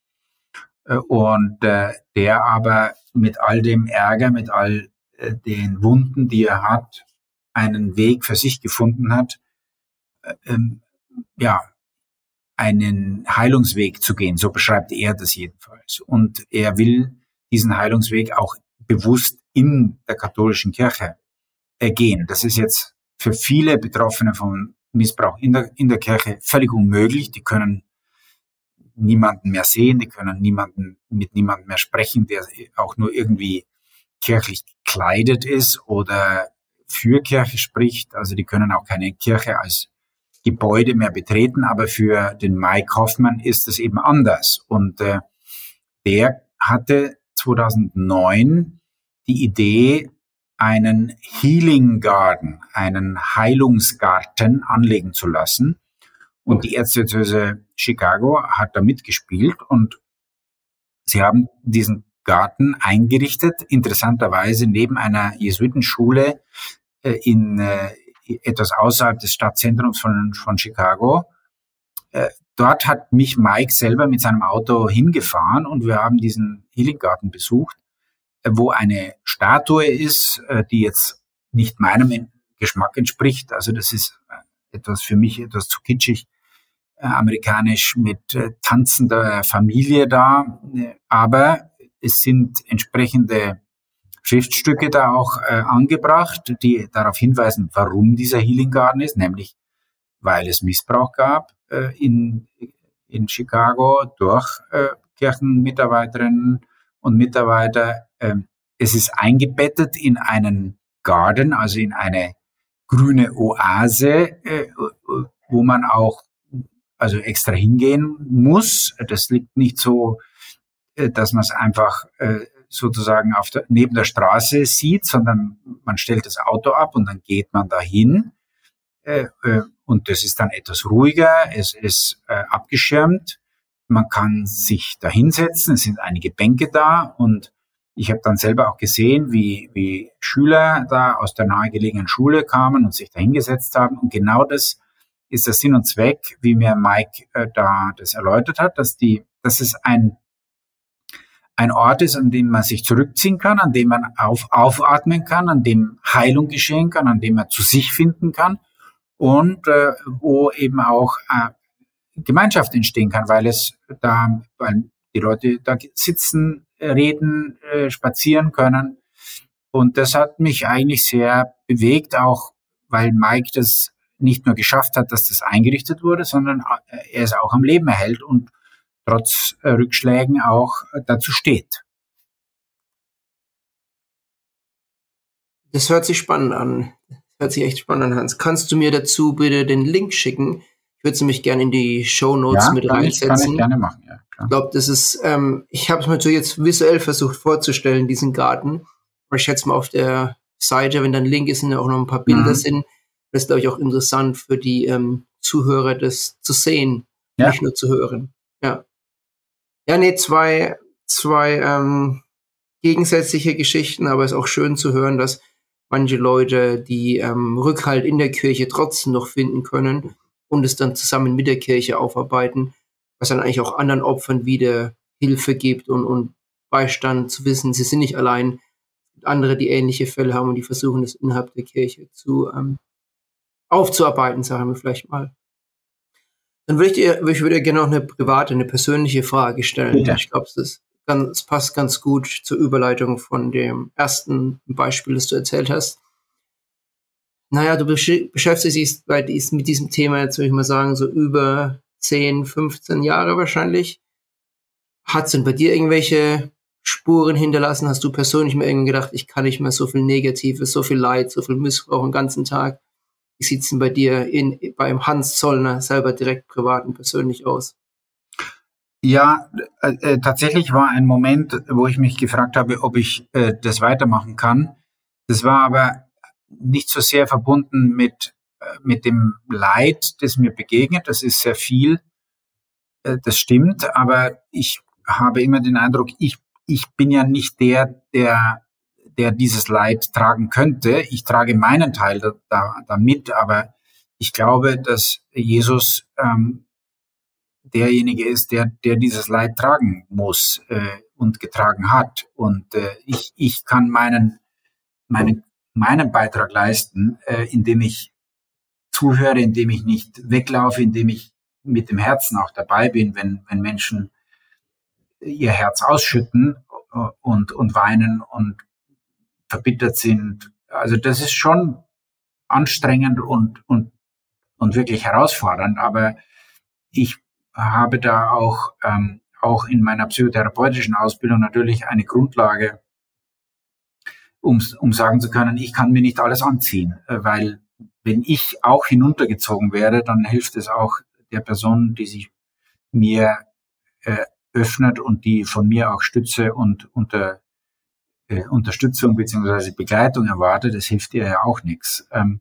Äh, und äh, der aber mit all dem Ärger, mit all äh, den Wunden, die er hat, einen Weg für sich gefunden hat, äh, ähm, ja, einen Heilungsweg zu gehen. So beschreibt er das jedenfalls. Und er will diesen Heilungsweg auch bewusst in der katholischen Kirche ergehen. Das ist jetzt für viele Betroffene von Missbrauch in der, in der Kirche völlig unmöglich. Die können niemanden mehr sehen, die können niemanden, mit niemandem mehr sprechen, der auch nur irgendwie kirchlich gekleidet ist oder für Kirche spricht. Also die können auch keine Kirche als Gebäude mehr betreten, aber für den Mike Hoffman ist es eben anders. Und äh, der hatte 2009 die Idee, einen Healing Garden, einen Heilungsgarten anlegen zu lassen. Und die Erzdiözese Chicago hat da mitgespielt und sie haben diesen Garten eingerichtet, interessanterweise neben einer Jesuitenschule äh, in, äh, etwas außerhalb des Stadtzentrums von, von Chicago. Äh, dort hat mich Mike selber mit seinem Auto hingefahren und wir haben diesen Healing Garden besucht, wo eine Statue ist, die jetzt nicht meinem Geschmack entspricht. Also das ist etwas für mich etwas zu kitschig amerikanisch mit äh, tanzender Familie da. Aber es sind entsprechende Schriftstücke da auch äh, angebracht, die darauf hinweisen, warum dieser Healing Garden ist, nämlich weil es Missbrauch gab äh, in, in Chicago durch äh, Kirchenmitarbeiterinnen und Mitarbeiter. Ähm, es ist eingebettet in einen Garden, also in eine grüne Oase, äh, wo man auch also extra hingehen muss. Das liegt nicht so, äh, dass man es einfach äh, sozusagen auf der, neben der Straße sieht, sondern man stellt das Auto ab und dann geht man dahin. Äh, und das ist dann etwas ruhiger, es ist abgeschirmt. Man kann sich da hinsetzen, es sind einige Bänke da und ich habe dann selber auch gesehen, wie, wie Schüler da aus der nahegelegenen Schule kamen und sich da hingesetzt haben. Und genau das ist der Sinn und Zweck, wie mir Mike äh, da das erläutert hat, dass die, dass es ein ein Ort ist, an dem man sich zurückziehen kann, an dem man auf, aufatmen kann, an dem Heilung geschehen kann, an dem man zu sich finden kann und äh, wo eben auch äh, Gemeinschaft entstehen kann, weil es da, weil die Leute da sitzen, reden, äh, spazieren können. Und das hat mich eigentlich sehr bewegt, auch weil Mike das nicht nur geschafft hat, dass das eingerichtet wurde, sondern äh, er es auch am Leben erhält und trotz äh, Rückschlägen auch äh, dazu steht. Das hört sich spannend an. Das hört sich echt spannend an, Hans. Kannst du mir dazu bitte den Link schicken? Ich würde es nämlich gerne in die Show Notes ja, mit reinsetzen. Ich, kann ich gerne machen, ja. Klar. Ich glaube, das ist, ähm, ich habe es mir so jetzt visuell versucht vorzustellen, diesen Garten. Aber ich schätze mal auf der Seite, wenn dann Link ist und auch noch ein paar Bilder mhm. sind, das ist, glaube ich, auch interessant für die ähm, Zuhörer, das zu sehen, ja. nicht nur zu hören. Ja. Ja, nee, zwei, zwei ähm, gegensätzliche Geschichten, aber es ist auch schön zu hören, dass manche Leute die ähm, Rückhalt in der Kirche trotzdem noch finden können und es dann zusammen mit der Kirche aufarbeiten, was dann eigentlich auch anderen Opfern wieder Hilfe gibt und, und Beistand zu wissen, sie sind nicht allein. Andere, die ähnliche Fälle haben und die versuchen, das innerhalb der Kirche zu ähm, aufzuarbeiten, sagen wir vielleicht mal. Dann würde ich, dir, ich würde gerne noch eine private, eine persönliche Frage stellen. Ja. Ich glaube, es ganz, passt ganz gut zur Überleitung von dem ersten Beispiel, das du erzählt hast. Naja, du besch beschäftigst dich bei dies, mit diesem Thema jetzt, würde ich mal sagen, so über 10, 15 Jahre wahrscheinlich. Hat es denn bei dir irgendwelche Spuren hinterlassen? Hast du persönlich mir irgendwie gedacht, ich kann nicht mehr so viel Negatives, so viel Leid, so viel Missbrauch den ganzen Tag? Wie sieht es denn bei dir in, beim Hans Zollner selber direkt privat und persönlich aus? Ja, äh, äh, tatsächlich war ein Moment, wo ich mich gefragt habe, ob ich äh, das weitermachen kann. Das war aber nicht so sehr verbunden mit, äh, mit dem Leid, das mir begegnet. Das ist sehr viel. Äh, das stimmt. Aber ich habe immer den Eindruck, ich, ich bin ja nicht der, der, der dieses Leid tragen könnte. Ich trage meinen Teil da, da, damit, aber ich glaube, dass Jesus ähm, derjenige ist, der, der dieses Leid tragen muss äh, und getragen hat. Und äh, ich, ich kann meinen, meinen, meinen Beitrag leisten, äh, indem ich zuhöre, indem ich nicht weglaufe, indem ich mit dem Herzen auch dabei bin, wenn, wenn Menschen ihr Herz ausschütten äh, und, und weinen und verbittert sind. Also das ist schon anstrengend und, und, und wirklich herausfordernd, aber ich habe da auch, ähm, auch in meiner psychotherapeutischen Ausbildung natürlich eine Grundlage, um, um sagen zu können, ich kann mir nicht alles anziehen, weil wenn ich auch hinuntergezogen werde, dann hilft es auch der Person, die sich mir äh, öffnet und die von mir auch Stütze und unter, äh, Unterstützung beziehungsweise Begleitung erwartet. Das hilft ihr ja auch nichts. Ähm,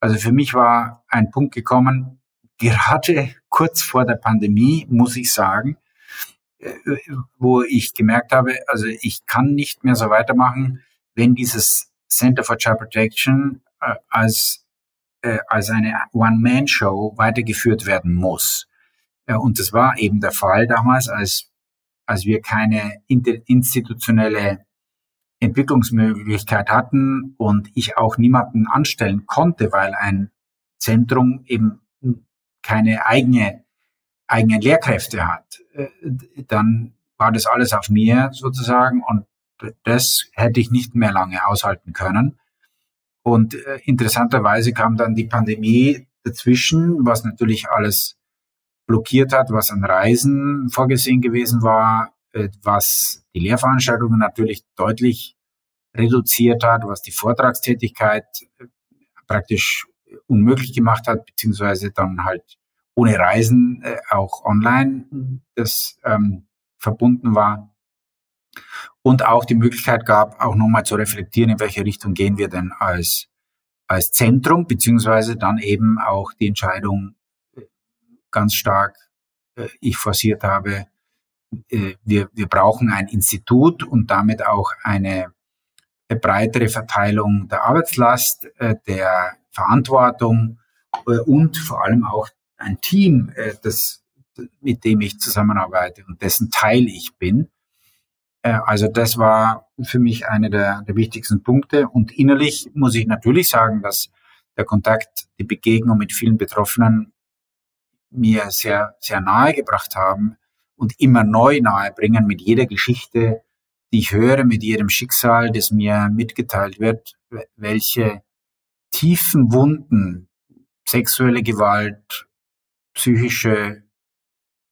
also für mich war ein Punkt gekommen, gerade kurz vor der Pandemie, muss ich sagen, äh, wo ich gemerkt habe, also ich kann nicht mehr so weitermachen, wenn dieses Center for Child Protection äh, als, äh, als eine One-Man-Show weitergeführt werden muss. Äh, und das war eben der Fall damals, als, als wir keine institutionelle Entwicklungsmöglichkeit hatten und ich auch niemanden anstellen konnte, weil ein Zentrum eben keine eigene, eigenen Lehrkräfte hat, äh, dann war das alles auf mir sozusagen und das hätte ich nicht mehr lange aushalten können. Und äh, interessanterweise kam dann die Pandemie dazwischen, was natürlich alles blockiert hat, was an Reisen vorgesehen gewesen war, was die Lehrveranstaltungen natürlich deutlich reduziert hat, was die Vortragstätigkeit praktisch unmöglich gemacht hat, beziehungsweise dann halt ohne Reisen äh, auch online das ähm, verbunden war. Und auch die Möglichkeit gab, auch nochmal zu reflektieren, in welche Richtung gehen wir denn als, als Zentrum, beziehungsweise dann eben auch die Entscheidung äh, ganz stark äh, ich forciert habe, äh, wir, wir brauchen ein Institut und damit auch eine breitere Verteilung der Arbeitslast, äh, der Verantwortung äh, und vor allem auch ein Team, äh, das, mit dem ich zusammenarbeite und dessen Teil ich bin. Äh, also das war für mich eine der, der wichtigsten Punkte. Und innerlich muss ich natürlich sagen, dass der Kontakt, die Begegnung mit vielen Betroffenen mir sehr, sehr nahe gebracht haben und immer neu nahe bringen mit jeder Geschichte, die ich höre, mit jedem Schicksal, das mir mitgeteilt wird, welche tiefen Wunden, sexuelle Gewalt, psychische,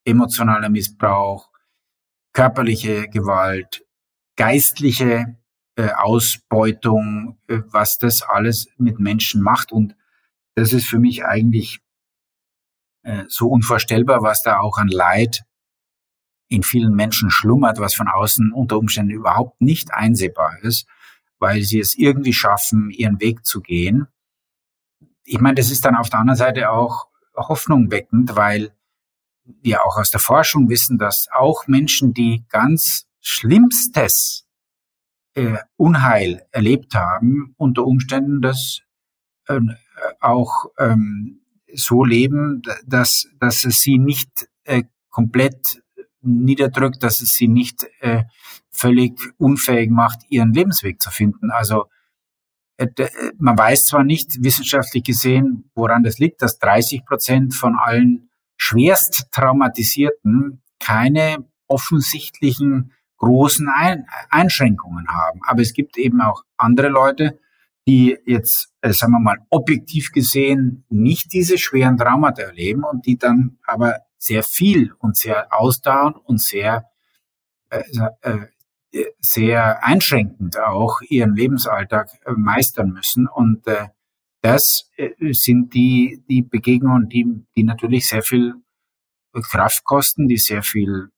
emotionaler Missbrauch, körperliche Gewalt, geistliche äh, Ausbeutung, äh, was das alles mit Menschen macht. Und das ist für mich eigentlich äh, so unvorstellbar, was da auch an Leid in vielen Menschen schlummert, was von außen unter Umständen überhaupt nicht einsehbar ist, weil sie es irgendwie schaffen, ihren Weg zu gehen. Ich meine, das ist dann auf der anderen Seite auch Hoffnung weckend, weil wir auch aus der Forschung wissen, dass auch Menschen, die ganz Schlimmstes äh, Unheil erlebt haben, unter Umständen das äh, auch ähm, so leben, dass, dass es sie nicht äh, komplett niederdrückt, dass es sie nicht äh, völlig unfähig macht, ihren Lebensweg zu finden. Also äh, man weiß zwar nicht wissenschaftlich gesehen, woran das liegt, dass 30 Prozent von allen schwerst traumatisierten keine offensichtlichen großen Ein Einschränkungen haben. Aber es gibt eben auch andere Leute, die jetzt, äh, sagen wir mal, objektiv gesehen nicht diese schweren Traumata erleben und die dann aber sehr viel und sehr ausdauernd und sehr, äh, äh, sehr einschränkend auch ihren Lebensalltag äh, meistern müssen. Und äh, das äh, sind die, die Begegnungen, die, die natürlich sehr viel Kraft kosten, die sehr viel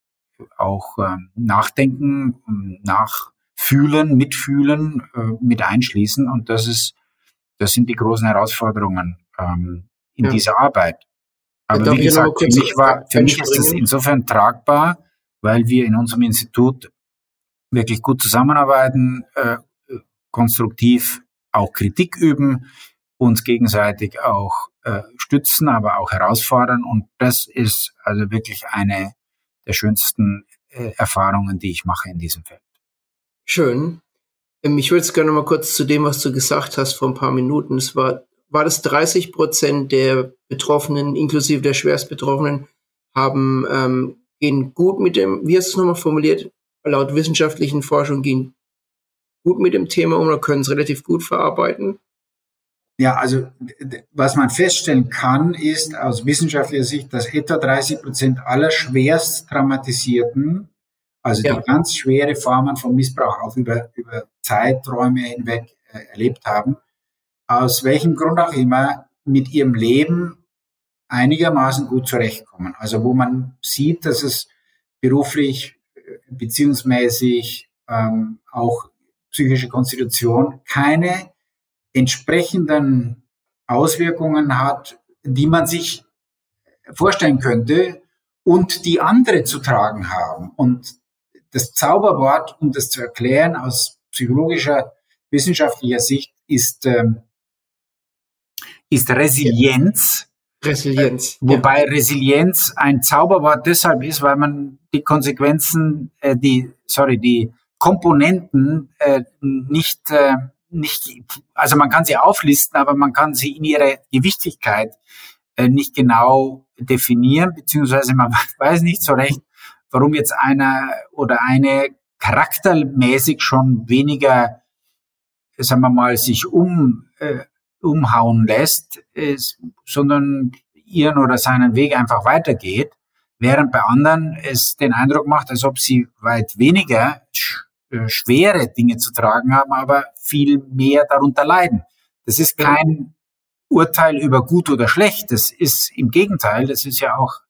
auch ähm, Nachdenken, Nachfühlen, Mitfühlen äh, mit einschließen. Und das ist, das sind die großen Herausforderungen ähm, in ja. dieser Arbeit. Aber wie gesagt, für mich, war, für mich ist das insofern tragbar, weil wir in unserem Institut wirklich gut zusammenarbeiten, äh, konstruktiv auch Kritik üben, uns gegenseitig auch äh, stützen, aber auch herausfordern. Und das ist also wirklich eine der schönsten äh, Erfahrungen, die ich mache in diesem Feld. Schön. Ähm, ich würde jetzt gerne mal kurz zu dem, was du gesagt hast vor ein paar Minuten. Es war, war das 30 Prozent der Betroffenen, inklusive der Schwerstbetroffenen, haben, ähm, gehen gut mit dem, wie hast du es nochmal formuliert, laut wissenschaftlichen Forschung gehen gut mit dem Thema um oder können es relativ gut verarbeiten? Ja, also was man feststellen kann, ist aus wissenschaftlicher Sicht, dass etwa 30 Prozent aller schwerst traumatisierten, also ja. die ganz schwere Formen von Missbrauch auch über, über Zeiträume hinweg äh, erlebt haben, aus welchem Grund auch immer mit ihrem Leben einigermaßen gut zurechtkommen. Also wo man sieht, dass es beruflich, äh, beziehungsmäßig ähm, auch psychische Konstitution keine entsprechenden Auswirkungen hat, die man sich vorstellen könnte und die andere zu tragen haben. Und das Zauberwort, um das zu erklären aus psychologischer, wissenschaftlicher Sicht, ist, ähm, ist Resilienz. Resilienz. Wobei ja. Resilienz ein Zauberwort deshalb ist, weil man die Konsequenzen, äh, die, sorry, die Komponenten äh, nicht äh, nicht, also man kann sie auflisten, aber man kann sie in ihrer Gewichtigkeit äh, nicht genau definieren, beziehungsweise man weiß nicht so recht, warum jetzt einer oder eine charaktermäßig schon weniger, sagen wir mal, sich um, äh, umhauen lässt, ist, sondern ihren oder seinen Weg einfach weitergeht, während bei anderen es den Eindruck macht, als ob sie weit weniger äh, schwere Dinge zu tragen haben, aber viel mehr darunter leiden. Das ist kein Urteil über gut oder schlecht. Das ist im Gegenteil, das ist ja auch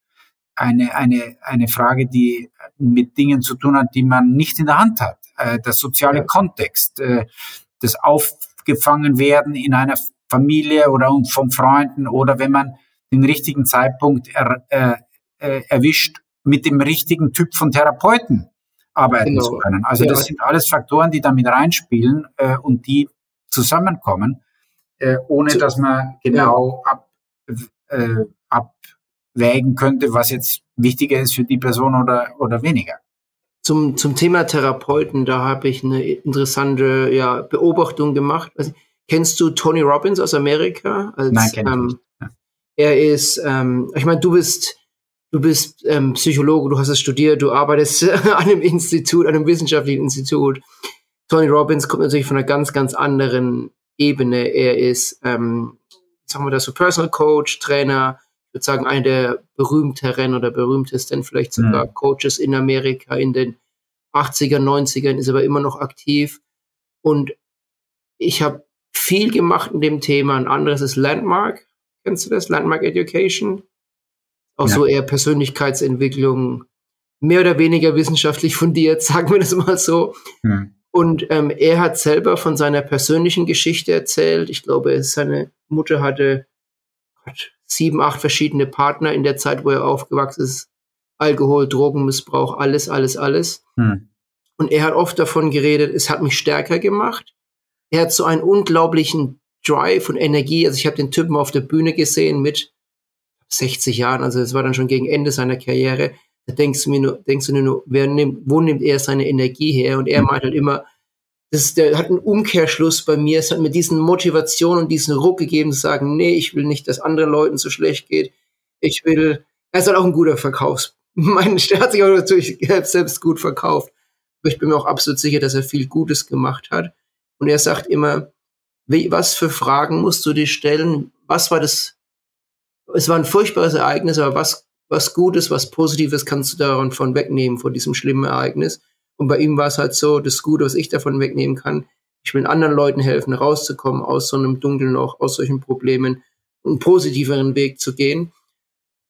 eine, eine, eine Frage, die mit Dingen zu tun hat, die man nicht in der Hand hat. Äh, der soziale. Kontext, äh, das Aufgefangenwerden in einer Familie oder von Freunden oder wenn man den richtigen Zeitpunkt er, äh, äh, erwischt mit dem richtigen Typ von Therapeuten arbeiten genau. zu können. Also ja. das sind alles Faktoren, die damit reinspielen äh, und die zusammenkommen, äh, ohne zu, dass man genau ja. ab, äh, abwägen könnte, was jetzt wichtiger ist für die Person oder, oder weniger. Zum, zum Thema Therapeuten, da habe ich eine interessante ja, Beobachtung gemacht. Also, kennst du Tony Robbins aus Amerika? Als, Nein, kenn ich ähm, nicht. Er ist, ähm, ich meine, du bist du bist ähm, Psychologe, du hast es studiert, du arbeitest an einem Institut, an einem wissenschaftlichen Institut. Tony Robbins kommt natürlich von einer ganz, ganz anderen Ebene. Er ist, ähm, sagen wir das so, Personal Coach, Trainer, ich würde sagen, einer der berühmteren oder berühmtesten, vielleicht sogar mhm. Coaches in Amerika in den 80er, 90ern, ist aber immer noch aktiv. Und ich habe viel gemacht in dem Thema. Ein anderes ist Landmark. Kennst du das? Landmark Education? Auch ja. so eher Persönlichkeitsentwicklung, mehr oder weniger wissenschaftlich fundiert, sagen wir das mal so. Hm. Und ähm, er hat selber von seiner persönlichen Geschichte erzählt. Ich glaube, seine Mutter hatte Gott, sieben, acht verschiedene Partner in der Zeit, wo er aufgewachsen ist. Alkohol, Drogenmissbrauch, alles, alles, alles. Hm. Und er hat oft davon geredet, es hat mich stärker gemacht. Er hat so einen unglaublichen Drive und Energie. Also ich habe den Typen auf der Bühne gesehen mit 60 Jahren, also es war dann schon gegen Ende seiner Karriere, da denkst du mir nur, denkst du nur, wer nimmt, wo nimmt er seine Energie her? Und er mhm. meint halt immer, das der hat einen Umkehrschluss bei mir. Es hat mir diesen Motivation und diesen Ruck gegeben, zu sagen, nee, ich will nicht, dass anderen Leuten so schlecht geht. Ich will, er ist halt auch ein guter Verkaufs. Mein, der hat sich auch natürlich selbst gut verkauft. Aber ich bin mir auch absolut sicher, dass er viel Gutes gemacht hat. Und er sagt immer, wie, was für Fragen musst du dir stellen? Was war das? Es war ein furchtbares Ereignis, aber was, was Gutes, was Positives kannst du davon wegnehmen, von diesem schlimmen Ereignis? Und bei ihm war es halt so, das Gute, was ich davon wegnehmen kann, ich will anderen Leuten helfen, rauszukommen aus so einem dunklen Loch, aus solchen Problemen, einen positiveren Weg zu gehen.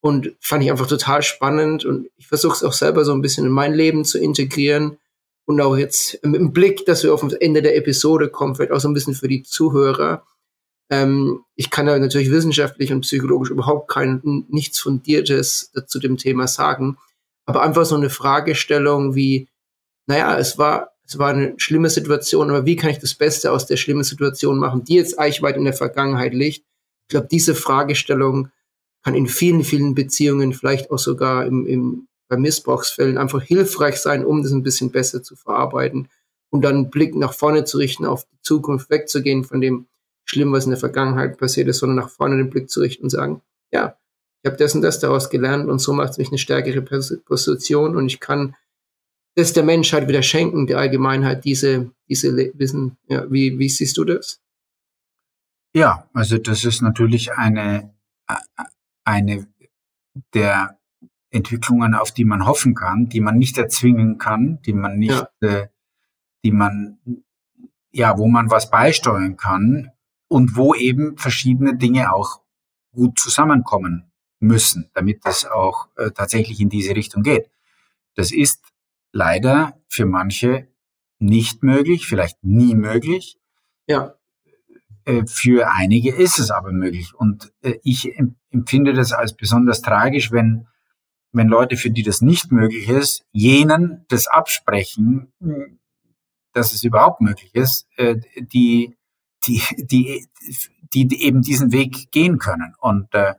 Und fand ich einfach total spannend. Und ich versuche es auch selber so ein bisschen in mein Leben zu integrieren. Und auch jetzt im Blick, dass wir auf das Ende der Episode kommen, vielleicht auch so ein bisschen für die Zuhörer. Ähm, ich kann da natürlich wissenschaftlich und psychologisch überhaupt kein, nichts Fundiertes zu dem Thema sagen. Aber einfach so eine Fragestellung wie, naja, es war, es war eine schlimme Situation, aber wie kann ich das Beste aus der schlimmen Situation machen, die jetzt eigentlich weit in der Vergangenheit liegt? Ich glaube, diese Fragestellung kann in vielen, vielen Beziehungen, vielleicht auch sogar im, im bei Missbrauchsfällen einfach hilfreich sein, um das ein bisschen besser zu verarbeiten und dann einen Blick nach vorne zu richten, auf die Zukunft wegzugehen von dem Schlimm, was in der Vergangenheit passiert ist, sondern nach vorne den Blick zu richten und sagen, ja, ich habe das und das daraus gelernt und so macht es mich eine stärkere Position und ich kann das der Menschheit wieder schenken, der Allgemeinheit, diese, diese Wissen. Ja, wie, wie siehst du das? Ja, also das ist natürlich eine, eine der Entwicklungen, auf die man hoffen kann, die man nicht erzwingen kann, die man nicht, ja. äh, die man, ja, wo man was beisteuern kann und wo eben verschiedene Dinge auch gut zusammenkommen müssen, damit es auch äh, tatsächlich in diese Richtung geht. Das ist leider für manche nicht möglich, vielleicht nie möglich. Ja. Äh, für einige ist es aber möglich. Und äh, ich empfinde das als besonders tragisch, wenn wenn Leute, für die das nicht möglich ist, jenen das absprechen, dass es überhaupt möglich ist, äh, die, die, die, die eben diesen Weg gehen können und, äh,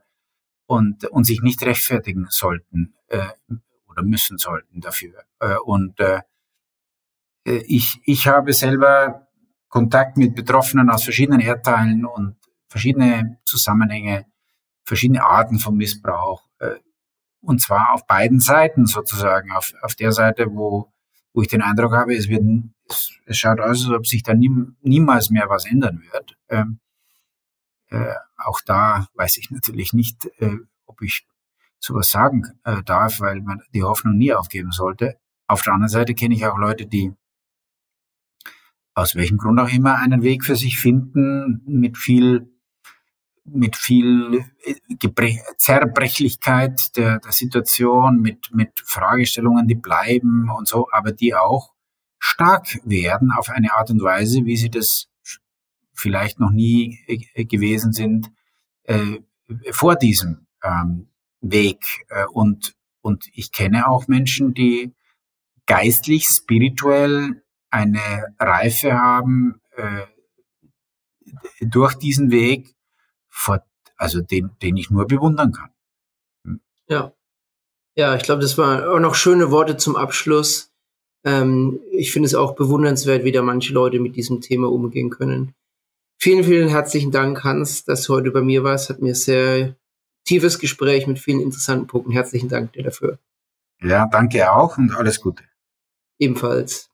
und, und sich nicht rechtfertigen sollten äh, oder müssen sollten dafür. Und ich, ich habe selber Kontakt mit Betroffenen aus verschiedenen Erdteilen und verschiedene Zusammenhänge, verschiedene Arten von Missbrauch und zwar auf beiden Seiten sozusagen. Auf, auf der Seite, wo, wo ich den Eindruck habe, es, wird, es, schaut aus, als ob sich da nie, niemals mehr was ändern wird. Ähm, äh, auch da weiß ich natürlich nicht, äh, ob ich sowas sagen äh, darf, weil man die Hoffnung nie aufgeben sollte. Auf der anderen Seite kenne ich auch Leute, die aus welchem Grund auch immer einen Weg für sich finden, mit viel mit viel äh, Zerbrechlichkeit der, der Situation, mit, mit Fragestellungen, die bleiben und so, aber die auch stark werden auf eine Art und Weise, wie sie das vielleicht noch nie äh, gewesen sind äh, vor diesem ähm, Weg. Äh, und, und ich kenne auch Menschen, die geistlich, spirituell eine Reife haben äh, durch diesen Weg, vor, also den, den ich nur bewundern kann. Hm. Ja. Ja, ich glaube, das waren auch noch schöne Worte zum Abschluss. Ähm, ich finde es auch bewundernswert, wie da manche Leute mit diesem Thema umgehen können. Vielen, vielen herzlichen Dank, Hans, dass du heute bei mir warst. Hat mir sehr tiefes Gespräch mit vielen interessanten Punkten. Herzlichen Dank dir dafür. Ja, danke auch und alles Gute. Ebenfalls.